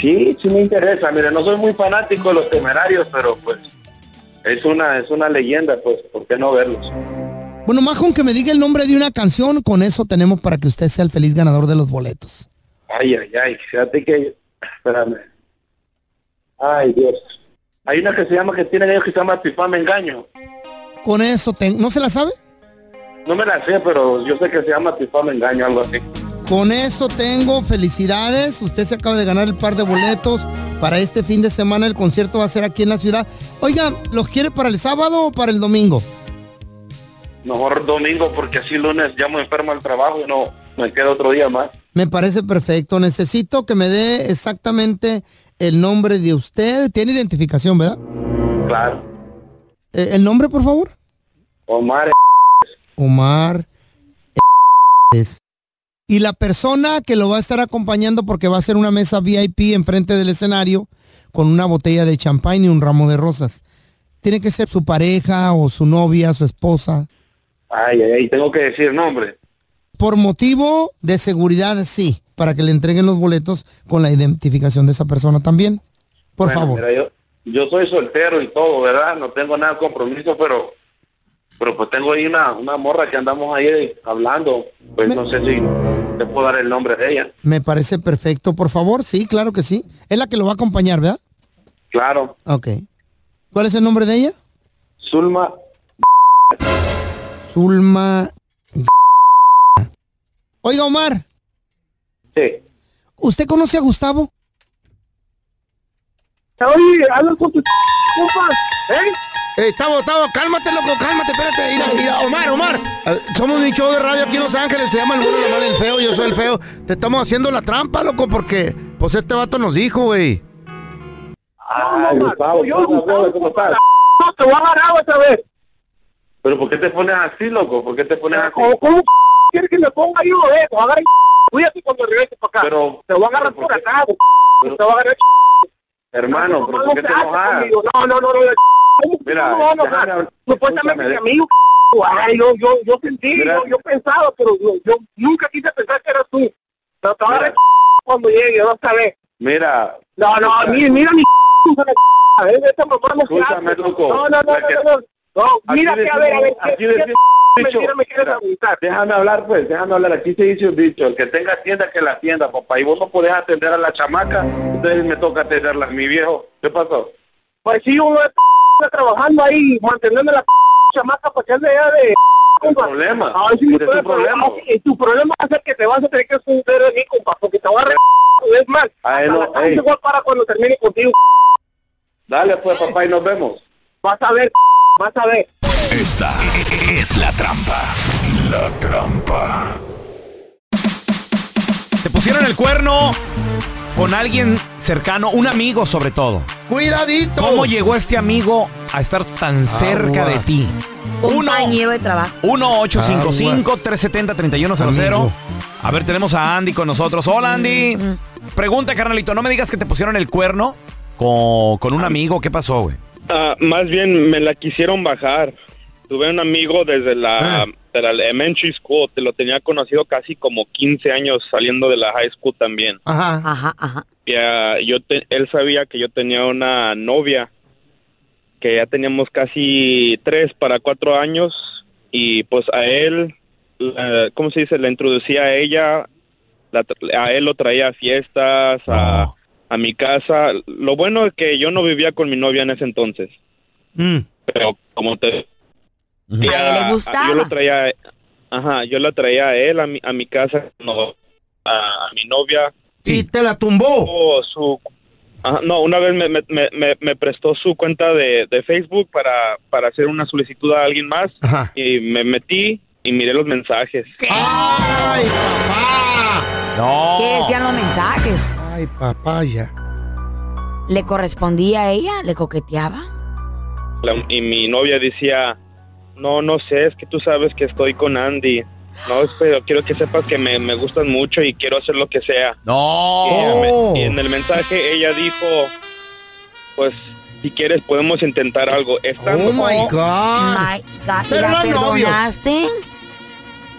N: Sí, sí me interesa. Mire, no soy muy fanático de los temerarios, pero pues es una es una leyenda, pues, ¿por qué no verlos?
O: Bueno, más con que me diga el nombre de una canción, con eso tenemos para que usted sea el feliz ganador de los boletos.
N: Ay, ay, ay, fíjate que... Espérame. Ay, Dios. Hay una que se llama, que tienen ellos que se llama Pipa Me Engaño.
O: Con eso, ten- ¿no se la sabe?
N: No me la sé, pero yo sé que se llama Pipa Me Engaño, algo así.
O: Con eso tengo felicidades. Usted se acaba de ganar el par de boletos para este fin de semana. El concierto va a ser aquí en la ciudad. Oiga, ¿los quiere para el sábado o para el domingo?
N: Mejor domingo porque así lunes ya me enfermo al trabajo y no me queda otro día más.
O: Me parece perfecto. Necesito que me dé exactamente el nombre de usted. Tiene identificación, ¿verdad?
N: Claro.
O: Eh, ¿El nombre, por favor?
N: Omar.
O: Omar. Y la persona que lo va a estar acompañando porque va a ser una mesa VIP enfrente del escenario con una botella de champán y un ramo de rosas. Tiene que ser su pareja o su novia, su esposa.
N: Ay, ay, ay, tengo que decir nombre.
O: Por motivo de seguridad, sí, para que le entreguen los boletos con la identificación de esa persona también. Por
N: Bueno,
O: favor.
N: mira, yo, yo soy soltero y todo, ¿verdad? No tengo nada de compromiso, pero pero pues tengo ahí una, una morra que andamos ahí hablando. Pues no sé si te puedo dar el nombre de ella.
O: Me parece perfecto. Por favor, sí, claro que sí. Es la que lo va a acompañar, ¿verdad?
N: Claro.
O: Ok. ¿Cuál es el nombre de ella?
N: Zulma.
O: Zulma. Oiga, Omar.
N: Sí.
O: ¿Usted conoce a Gustavo?
N: Oye, habla con tu compa, ¿eh?
C: Eh, Tavo, Tavo, cálmate, loco, cálmate, espérate. Mira, mira, Omar, Omar. Eh, somos un show de radio aquí en Los Ángeles, se llama El Bueno, la Mala y el Feo, yo soy el Feo. Te estamos haciendo la trampa, loco, porque pues este vato nos dijo, güey.
N: Ay, Gustavo, yo, Gustavo, ¿cómo estás? No, te voy a agarrar otra vez. Pero ¿por qué te pones así, loco? ¿Por qué te pones así? ¿Cómo, cómo quieres que me ponga yo, eh? Te voy a agarrar Cuídate cuando regreses para acá. Pero, te voy a agarrar por acá, te voy a agarrar Hermano, ¿pero por qué te enojas? No, no, no, no. Mira, no, no, no, supuestamente mi amigo. Ay, yo, yo, yo sentí, yo, yo pensaba, pero yo, yo nunca quise pensar que eras tú. Pero te voy a agarrar cuando llegue, a ver. Mira. No, no, mira, mira mi ¿eh? Esta mamá no se hace. No, no, no, no, no, no. No, mira que a ver, a ver. Aquí decimos mentira me. Déjame hablar, pues, déjame hablar. Aquí se dice un dicho, el que tenga tienda, que la tienda, papá. Y vos no podés atender a la chamaca, entonces me toca atenderla. Mi viejo, ¿qué pasó? Pues sí, uno está trabajando ahí, manteniendo la chamaca para que ande allá de... problema? Ay, sí, tu problema. Y tu problema va a ser que te vas a tener que subir de mí, compa, porque te voy a re... Es más, hasta la cancha igual para cuando termine contigo. Dale, pues, papá, y nos vemos. Vas a ver, vas a ver.
L: Esta es la trampa. La trampa.
A: Te pusieron el cuerno con alguien cercano, un amigo sobre todo.
C: Cuidadito.
A: ¿Cómo llegó este amigo a estar tan cerca de ti?
B: Compañero de trabajo.
A: 1-855-370-3100.
D: Amigo.
A: A ver, tenemos a Andy con nosotros. Hola, Andy. Pregunta, carnalito, no me digas que te pusieron el cuerno con, con un amigo. ¿Qué pasó, güey?
D: Ah, más bien me la quisieron bajar. Tuve un amigo desde la, de la elementary school, te lo tenía conocido casi como 15 años saliendo de la high school también.
C: Ajá.
B: Ajá, ajá.
D: Y, ah, yo te- él sabía que yo tenía una novia que ya teníamos casi tres para cuatro años y pues a él, eh, ¿cómo se dice? Le introducía a ella, la tra- a él lo traía a fiestas, a, a mi casa. Lo bueno es que yo no vivía con mi novia en ese entonces, pero como te...
B: A él le gustaba.
D: Yo lo traía, ajá, yo la traía a él a mi, a mi casa, no, a, a mi novia.
C: Y te la tumbó.
D: Oh, su, ajá, no, una vez me, me, me, me- me prestó su cuenta de, de Facebook para, para hacer una solicitud a alguien más y me metí y miré los mensajes.
C: ¡Ay, papá!
A: No.
B: ¿Qué decían los mensajes?
C: Ay, papaya.
B: ¿Le correspondía a ella? ¿Le coqueteaba?
D: La- y mi novia decía, no, no sé, es que tú sabes que estoy con Andy. No, pero quiero que sepas que me, me gustan mucho y quiero hacer lo que sea.
A: No.
D: Y, ella me- y en el mensaje ella dijo, pues, si quieres podemos intentar algo. Estando
C: Oh my God.
B: My God. ¿Y
C: Pero
B: la perdonaste?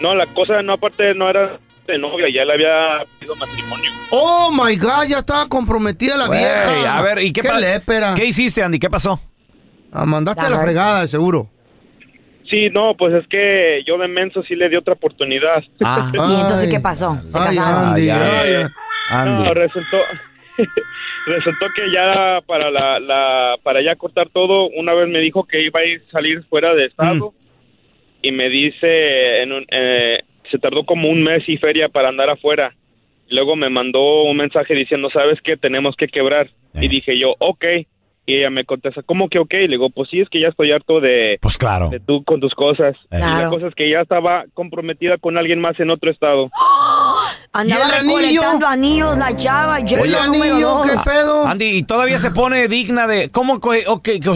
D: No, la cosa no, aparte no era de novia, ya le había pedido matrimonio.
C: Oh my God, ya estaba comprometida la vieja.
A: a ver, ¿y qué,
C: ¿Qué?
A: ¿Qué hiciste, Andy? ¿Qué pasó?
C: Ah, mandaste a la fregada, de seguro.
D: Sí, no, pues es que yo de menso sí le di otra oportunidad.
A: Ah.
B: ¿Y entonces qué pasó? ¿Se
C: Ay,
B: casaron?
C: Andy,
D: Eh,
C: ay.
D: No, resultó,
P: resultó que ya para la, la para ya cortar todo, una vez me dijo que iba a ir salir fuera de estado y me dice en un, eh, se tardó como un mes y feria para andar afuera. Luego me mandó un mensaje diciendo, ¿sabes qué? Tenemos que quebrar. Y dije yo, ok. Y ella me contesta, ¿cómo que ok? Le digo, pues sí, es que ya estoy harto de,
A: Pues claro.
P: de tú con tus cosas. Y la
B: Claro.
P: cosa es que ya estaba comprometida con alguien más en otro estado.
B: Andaba recolectando anillos, la chava. Yo la número dos.
A: Andy, y todavía se pone digna de. ¿Cómo?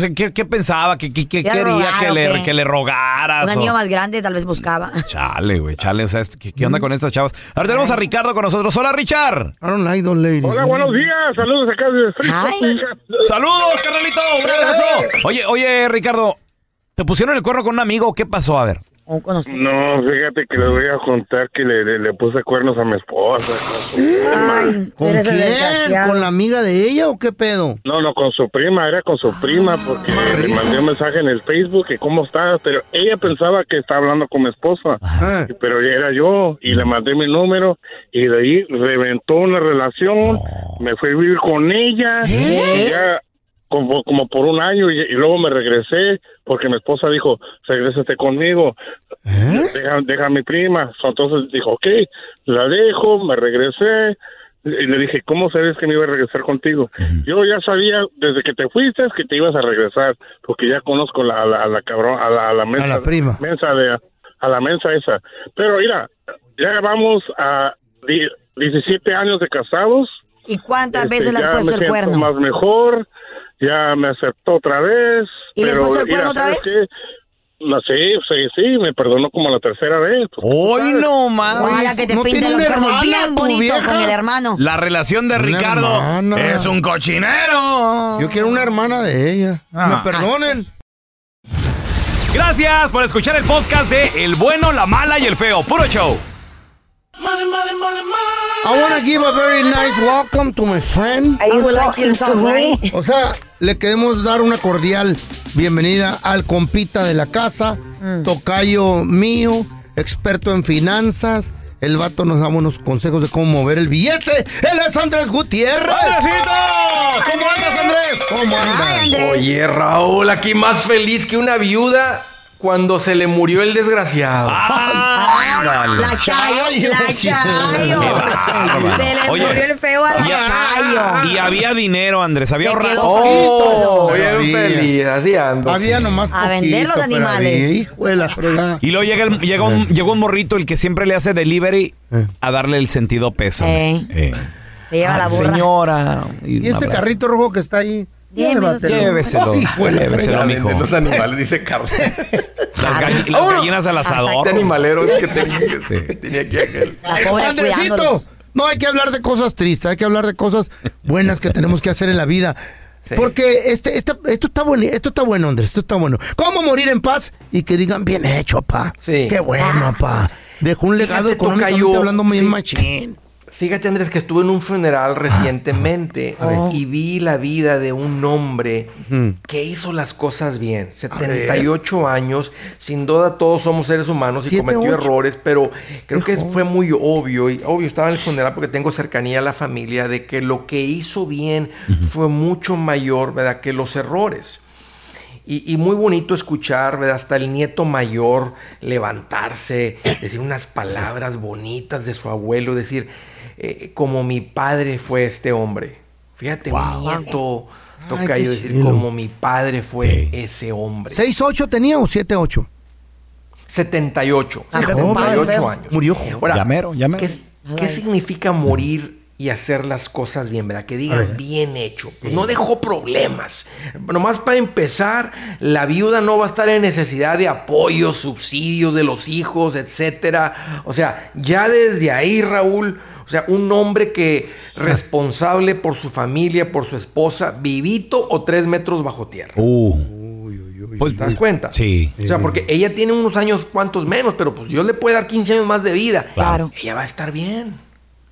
A: sea, ¿qué, qué pensaba? ¿Qué, qué- qué
B: ¿Qué
A: quería?
B: rogar
A: que, le, que le rogaras.
B: Un
A: o-
B: anillo más grande tal vez buscaba.
A: Chale, güey, chale. O sea, ¿qué, qué onda con estas chavas? Ahora tenemos a Ricardo con nosotros. Hola, Richard.
C: I don't like those ladies.
P: Hola, buenos días. Saludos acá de
A: Saludos, carnalito. Un abrazo. Oye, oye, Ricardo, ¿te pusieron el cuerno con un amigo? ¿Qué pasó? A ver.
P: No, fíjate que le voy a contar que le, le- le puse cuernos a mi esposa.
C: ¿Con quién? ¿Con la amiga de ella o qué pedo?
P: No, no, con su prima, era con su prima porque le mandé un mensaje en el Facebook que cómo estás, pero ella pensaba que estaba hablando con mi esposa, pero era yo y le mandé mi número y de ahí reventó una relación, me fui a vivir con ella y ya como, como por un año y, y luego me regresé porque mi esposa dijo, regrésate conmigo, deja, deja a mi prima. Entonces dijo, ok, la dejo, me regresé. Y le dije, ¿cómo sabes que me iba a regresar contigo? Yo ya sabía desde que te fuiste que te ibas a regresar, porque ya conozco la, a la, a la cabrón, a la, a la mensa,
C: la prima.
P: mensa de, a la mensa esa. Pero mira, ya vamos a di- 17 años de casados.
B: ¿Y cuántas
P: Este,
B: veces le has puesto
P: me
B: el cuerno?
P: más mejor, ya me aceptó otra vez.
B: ¿Y
P: pero,
B: puesto el
P: mira,
B: cuerno otra
P: ¿sabes
B: vez?
P: qué? No, sí, sí, sí, me perdonó como la tercera vez. pues,
A: Hoy no más.
B: Ojalá que te pinten los cuernos bien bonitos con el hermano.
A: La relación de Ricardo
C: hermana.
A: es un cochinero.
C: Yo quiero una hermana de ella.
A: Ah.
C: Me perdonen.
A: Gracias por escuchar el podcast de El Bueno, la Mala y el Feo. Puro show.
C: I want to give a very nice welcome to my friend.
B: I would like you to talk right.
C: O sea, le queremos dar una cordial bienvenida al compita de la casa,
B: Mm.
C: tocayo mío, experto en finanzas. El vato nos da unos consejos de cómo mover el billete. Él es Andrés Gutiérrez.
A: ¡Andresito! ¿Cómo andas, Andrés?
C: ¿Cómo andas?
Q: Oye, Raúl, aquí más feliz que una viuda cuando se le murió el desgraciado.
B: La Chayo, la Chayo. Se le
A: Oye,
B: murió el feo a la
A: y,
B: Chayo.
A: y había dinero, Andrés. Había ahorrado.
Q: Oh,
C: Había.
Q: bien feliz, así ando.
C: Había nomás
B: A vender los animales.
A: Y luego llega, el- llega un, llegó un morrito, el que siempre le hace delivery, a darle el sentido pésame. Eh.
B: Se lleva la burra.
A: Señora.
C: Y ese
A: abrazo.
C: carrito rojo que está ahí.
A: Lléveselo. Lléveselo,
C: fregada.
A: mijo.
Q: Los animales, dice Carlos.
A: Las, gall- las gallinas al asador.
Q: Este animalero que tenía, que tenía aquí aquel.
B: La pobre
C: Andresito, no hay que hablar de cosas tristes, hay que hablar de cosas buenas que tenemos que hacer en la vida. Porque este, esta- esto está bueno, esto está bueno, Andrés, esto está bueno. ¿Cómo morir en paz? Y que digan, bien hecho, pa. Qué bueno, pa. Dejó un legado
Q: Fíjate,
C: económicamente hablando muy
Q: sí.
C: machín.
Q: Fíjate, Andrés, que estuve en un funeral recientemente y vi la vida de un hombre que hizo las cosas bien. 78 años, sin duda todos somos seres humanos y
C: Siete,
Q: cometió
C: ocho.
Q: errores, pero creo que fue muy obvio, y obvio, estaba en el funeral porque tengo cercanía a la familia, de que lo que hizo bien fue mucho mayor, ¿verdad?, que los errores. Y, y muy bonito escuchar, ¿verdad? Hasta el nieto mayor levantarse, decir unas palabras bonitas de su abuelo, decir, eh, como mi padre fue este hombre. Fíjate, un nieto toca yo decir, como mi padre fue ese hombre.
C: ¿6-8 tenía o 7-8?
Q: 78,
C: Ah,
Q: 78
C: feo.
Q: años.
C: Murió.
Q: Ahora,
A: Llamero, llamero.
Q: ¿qué, qué significa morir y hacer las cosas bien, verdad? Que digan bien hecho. Pues no dejó problemas. Nomás para empezar, la viuda no va a estar en necesidad de apoyo, subsidios de los hijos, etcétera. O sea, ya desde ahí, Raúl, o sea, un hombre que responsable por su familia, por su esposa, vivito o tres metros bajo tierra.
A: Uh. Pues,
Q: ¿Te das cuenta?
A: Sí.
Q: O sea, porque ella tiene unos años cuantos menos, pero pues Dios le puede dar 15 años más de vida.
A: Claro.
Q: Ella va a estar bien.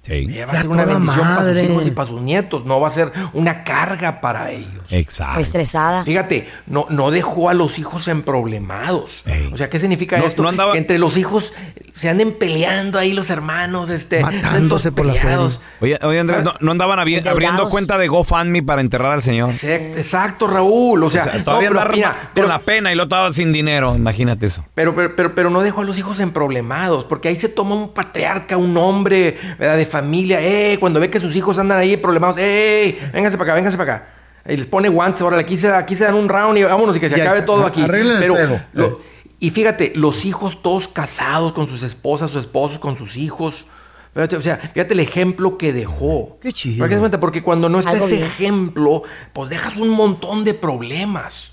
Q: Ella va a ser una bendición para sus hijos y para sus nietos, no va a ser una carga para ellos.
A: Exacto.
B: Estresada.
Q: Fíjate, no, no dejó a los hijos en problemados. O sea, ¿qué significa
A: No-
Q: esto?
A: no andaba-
Q: Que entre los hijos se anden peleando ahí los hermanos, este, matándose por peleados.
A: Oye, oye Andrés, ¿no, no andaban
Q: Endeudados.
A: abriendo cuenta de GoFundMe para enterrar al señor?
Q: Exacto, Raúl. O sea,
A: todavía
Q: pero
A: andar
Q: mira,
A: con la pena y lo estaba sin dinero, imagínate eso.
Q: Pero, pero, pero, pero no dejó a los hijos en problemados, porque ahí se toma un patriarca, un hombre ¿verdad? de familia, eh, cuando ve que sus hijos andan ahí problemados, eh, vénganse para acá, vénganse para acá. Y les pone guantes, ahora aquí se, aquí se dan un round y vámonos y que se acabe todo aquí.
C: el
Q: Pero lo- y fíjate, los hijos todos casados con sus esposas, sus esposos, con sus hijos. Fíjate, O sea, fíjate el ejemplo que dejó.
C: Qué chido.
Q: Porque, cuando no está
B: Algo
Q: ese
B: bien.
Q: ejemplo, pues dejas un montón de problemas.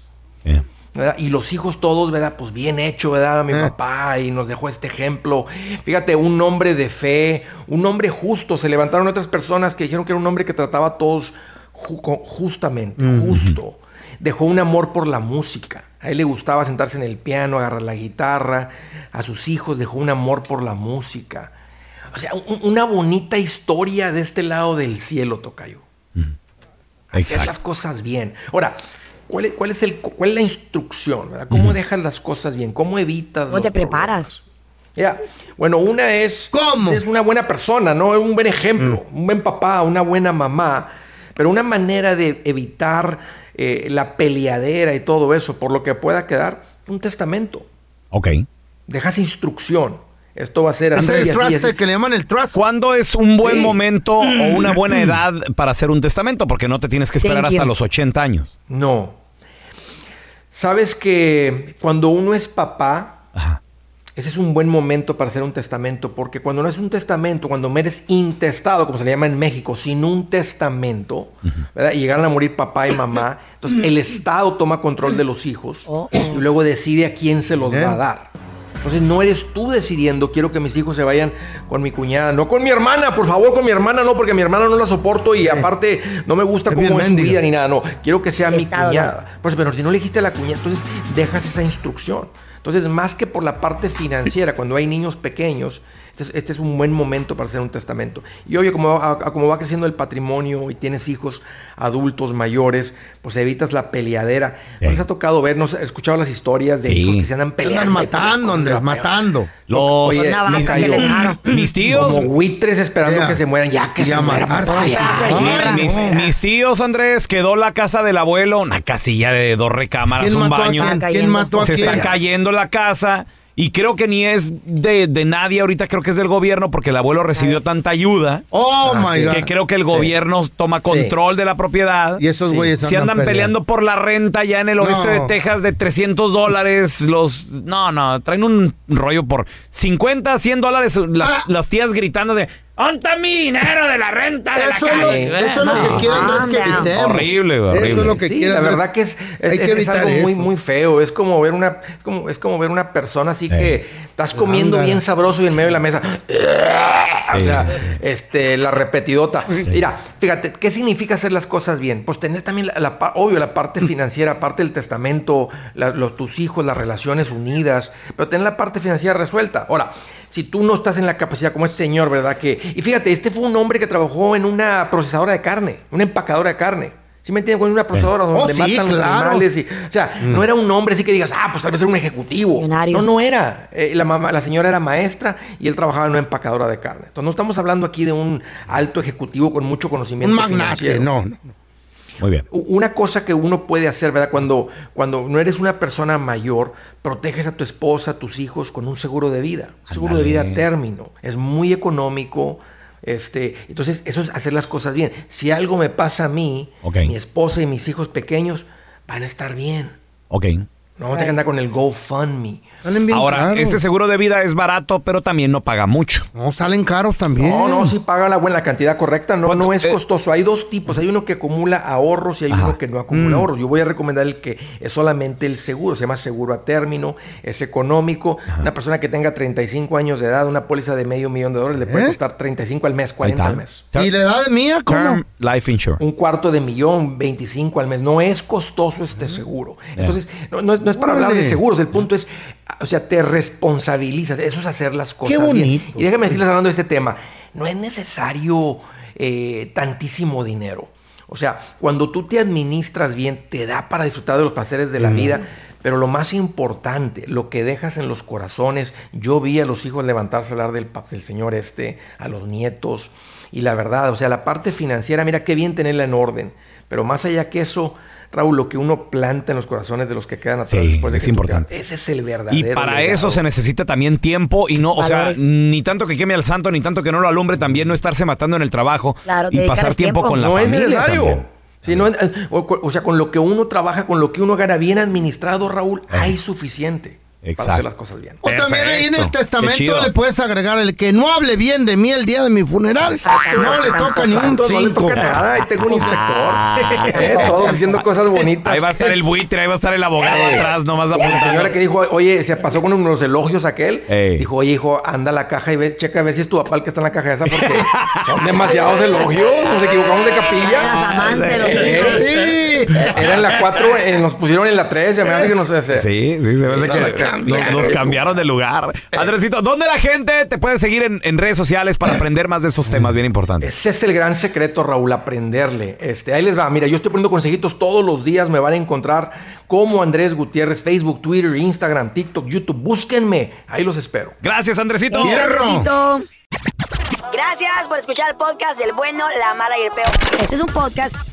Q: ¿Verdad? Y los hijos todos, ¿verdad? Pues bien hecho, ¿verdad? Mi papá y nos dejó este ejemplo. Fíjate, un hombre de fe, un hombre justo. Se levantaron otras personas que dijeron que era un hombre que trataba a todos ju- justamente, justo. Dejó un amor por la música. A él le gustaba sentarse en el piano, agarrar la guitarra. A sus hijos dejó un amor por la música. O sea, un- una bonita historia de este lado del cielo, Tocayo. Hacer las cosas bien. Ahora, ¿cuál es, cuál es, el, cuál es la instrucción? ¿verdad? ¿Cómo dejas las cosas bien? ¿Cómo evitas
B: ¿Cómo
Q: los
B: te preparas?
Q: ya, bueno, una es, es una buena persona, ¿no? Un buen ejemplo, un buen papá, una buena mamá, pero una manera de evitar eh, la peleadera y todo eso, por lo que pueda quedar, un testamento.
A: Ok.
Q: Dejas instrucción. Esto va a ser así,
C: Ese
Q: así,
C: traste
Q: así.
C: que le llaman el trust.
A: ¿Cuándo es un buen
Q: Sí.
A: momento o una buena edad para hacer un testamento? Porque no te tienes que esperar hasta los 80 años.
Q: No. Sabes que cuando uno es papá, ese es un buen momento para hacer un testamento, porque cuando no es un testamento, cuando eres intestado, como se le llama en México, sin un testamento, ¿verdad? y llegaron a morir papá y mamá, entonces el Estado toma control de los hijos y luego decide a quién se los va a dar. Entonces no eres tú decidiendo, quiero que mis hijos se vayan con mi cuñada, no con mi hermana, por favor, con mi hermana no, porque mi hermana no la soporto y aparte no me gusta
C: Es
Q: cómo es su vida ni nada, no, quiero que sea mi cuñada. Pues, pero si no le dijiste a la cuñada, entonces dejas esa instrucción. Entonces, más que por la parte financiera, cuando hay niños pequeños, este es, este es un buen momento para hacer un testamento. Y oye, como, a- a- como va creciendo el patrimonio y tienes hijos adultos mayores, pues evitas la peleadera. ¿No les ha tocado ver, no sé, he escuchado las historias de
A: Sí.
Q: hijos que se andan
C: Andan
Q: peleando?
C: matando, Andrés, matando.
A: Los,
Q: Oye, cayó.
B: le dejaron.
A: mis tíos,
Q: Como buitres esperando que se mueran, ya que se
C: a
Q: mueran.
C: matarse.
Q: por favor.
B: Ay,
A: mis,
B: no.
A: mis tíos, Andrés, quedó la casa del abuelo, una casilla de dos recámaras,
C: ¿Quién
A: un
C: mató
A: baño.
C: quién?
B: cayendo.
C: ¿Quién mató a
A: Se está cayendo la casa y creo que ni es de, de nadie ahorita, creo que es del gobierno porque el abuelo recibió tanta ayuda
C: Oh, my God.
A: que creo que el gobierno toma control de la propiedad.
C: Y esos güeyes
A: Se andan peleando por la renta ya en el oeste
C: No.
A: de Texas de 300 dólares. Los. No, no, traen un rollo por 50, 100 dólares. Las,
C: Ah.
A: las tías gritando de. ¿Dónde está mi dinero de la renta de la
C: Eso es lo,
A: calle?
C: eso es lo que quiere Andrés que
B: Calm down.
C: evitemos.
A: Horrible, güey,
C: Eso
A: horrible.
C: es lo que
Q: Sí,
C: quiere
Q: la verdad que es, es-
C: Hay que
Q: es algo muy,
C: eso.
Q: muy feo. Es como ver una, es como, es como ver una persona así que estás comiendo
C: Ándale.
Q: bien sabroso y en medio de la mesa. o
A: Sí,
Q: sea,
A: sí.
Q: este, la repetidota. Mira, fíjate, ¿qué significa hacer las cosas bien? Pues tener también la, la obvio, la parte financiera, parte del testamento, la- los, tus hijos, las relaciones unidas, pero tener la parte financiera resuelta. Ahora, si tú no estás en la capacidad como este señor, ¿verdad? Que, y fíjate, este fue un hombre que trabajó en una procesadora de carne, una empacadora de carne. ¿Sí me entiendes? Con una procesadora
C: Oh,
Q: donde
C: sí,
Q: matan los animales. Y, o sea, no era un hombre así que digas, ah, pues tal vez era un ejecutivo.
B: Millonario.
Q: No, no era. Eh, la, mamá, la señora era maestra y él trabajaba en una empacadora de carne. Entonces no estamos hablando aquí de un alto ejecutivo con mucho conocimiento
C: Un magnate,
Q: financiero.
C: no. no.
A: Muy bien.
Q: Una cosa que uno puede hacer, ¿verdad? Cuando, cuando no eres una persona mayor, proteges a tu esposa, a tus hijos con un seguro de vida. Un seguro de vida a término. Es muy económico. Este, entonces, eso es hacer las cosas bien. Si algo me pasa a mí, mi esposa y mis hijos pequeños van a estar bien.
A: Ok.
Q: No vamos a tener que andar con el GoFundMe.
C: Salen bien
A: Ahora,
C: caros.
A: este seguro de vida es barato, pero también no paga mucho.
C: No, salen caros también.
Q: No, no, si paga la buena cantidad correcta, no, no es
A: Eh,
Q: costoso. Hay dos tipos, hay uno que acumula ahorros y hay
A: Ajá.
Q: uno que no acumula
C: Mm.
Q: ahorros. Yo voy a recomendar el que es solamente el seguro, se llama seguro a término, es económico. Una persona que tenga 35 años de edad, una póliza de medio millón de dólares le puede
C: ¿Eh?
Q: costar 35 al mes,
A: Ahí
Q: 40
A: está.
Q: al mes.
C: ¿Y la edad mía cómo?
A: Term Life Insurance.
Q: Un cuarto de millón, 25 al mes. No es costoso este seguro. Entonces, no, no es, no es para hablar de seguros. El punto es, o sea, te responsabilizas. Eso es hacer las cosas
C: Qué
Q: bien.
C: bonito.
Q: Y déjame decirles hablando de este tema. no es necesario eh, tantísimo dinero. O sea, cuando tú te administras bien, te da para disfrutar de los placeres de la vida. Pero lo más importante, lo que dejas en los corazones, yo vi a los hijos levantarse a hablar del, del Señor este, a los nietos, y la verdad, o sea, la parte financiera, mira qué bien tenerla en orden, pero más allá que eso, Raúl, lo que uno planta en los corazones de los que quedan atrás
A: Sí,
Q: después de
A: es
Q: que
A: importante.
Q: ese es el verdadero.
A: Y para
Q: legado.
A: eso se necesita también tiempo y no, o sea, ni tanto que queme al santo, ni tanto que no lo alumbre, también no estarse matando en el trabajo
Q: Claro,
A: y pasar tiempo,
Q: tiempo.
A: con la
Q: No es
A: familia.
Q: necesario.
A: también.
Q: Sí, no, eh, o, o sea, con lo que uno trabaja, con lo que uno gana bien administrado, Raúl, hay suficiente para
A: Exacto.
Q: hacer las cosas bien.
C: O también ahí en el testamento le puedes agregar el que no hable bien de mí el día de mi funeral. No le toca ni un
Q: Santos, no le
C: cinco.
Q: toca nada, ahí tengo un inspector. Eh, todos diciendo cosas bonitas.
A: Ahí va a estar el buitre, ahí va a estar el abogado
Q: Eh,
A: atrás, nomás
Q: La
A: apuntando.
Q: señora que dijo, oye, se pasó con unos elogios aquel.
A: Ey.
Q: Dijo, oye, hijo, anda a la caja y ve, checa a ver si es tu papá el que está en la caja esa, porque son demasiados elogios. Nos equivocamos de capilla. Eh, sí. Era en la 4, nos pusieron en la 3, ya me hace que no sé.
A: Sí, sí, se me hace
Q: Nos
A: que
Q: cambiaron.
A: nos, nos cambiaron de lugar. Andresito, ¿dónde la gente te puede seguir en, en redes sociales para aprender más de esos temas bien importantes?
Q: Ese es el gran secreto, Raúl, aprenderle. Este, ahí les va. Mira, yo estoy poniendo consejitos todos los días. Me van a encontrar como Andrés Gutiérrez, Facebook, Twitter, Instagram, TikTok, YouTube. Búsquenme. Ahí los espero.
A: Gracias, Andresito.
B: Andresito. Gracias por escuchar el podcast del bueno, la mala y el peor. Este es un podcast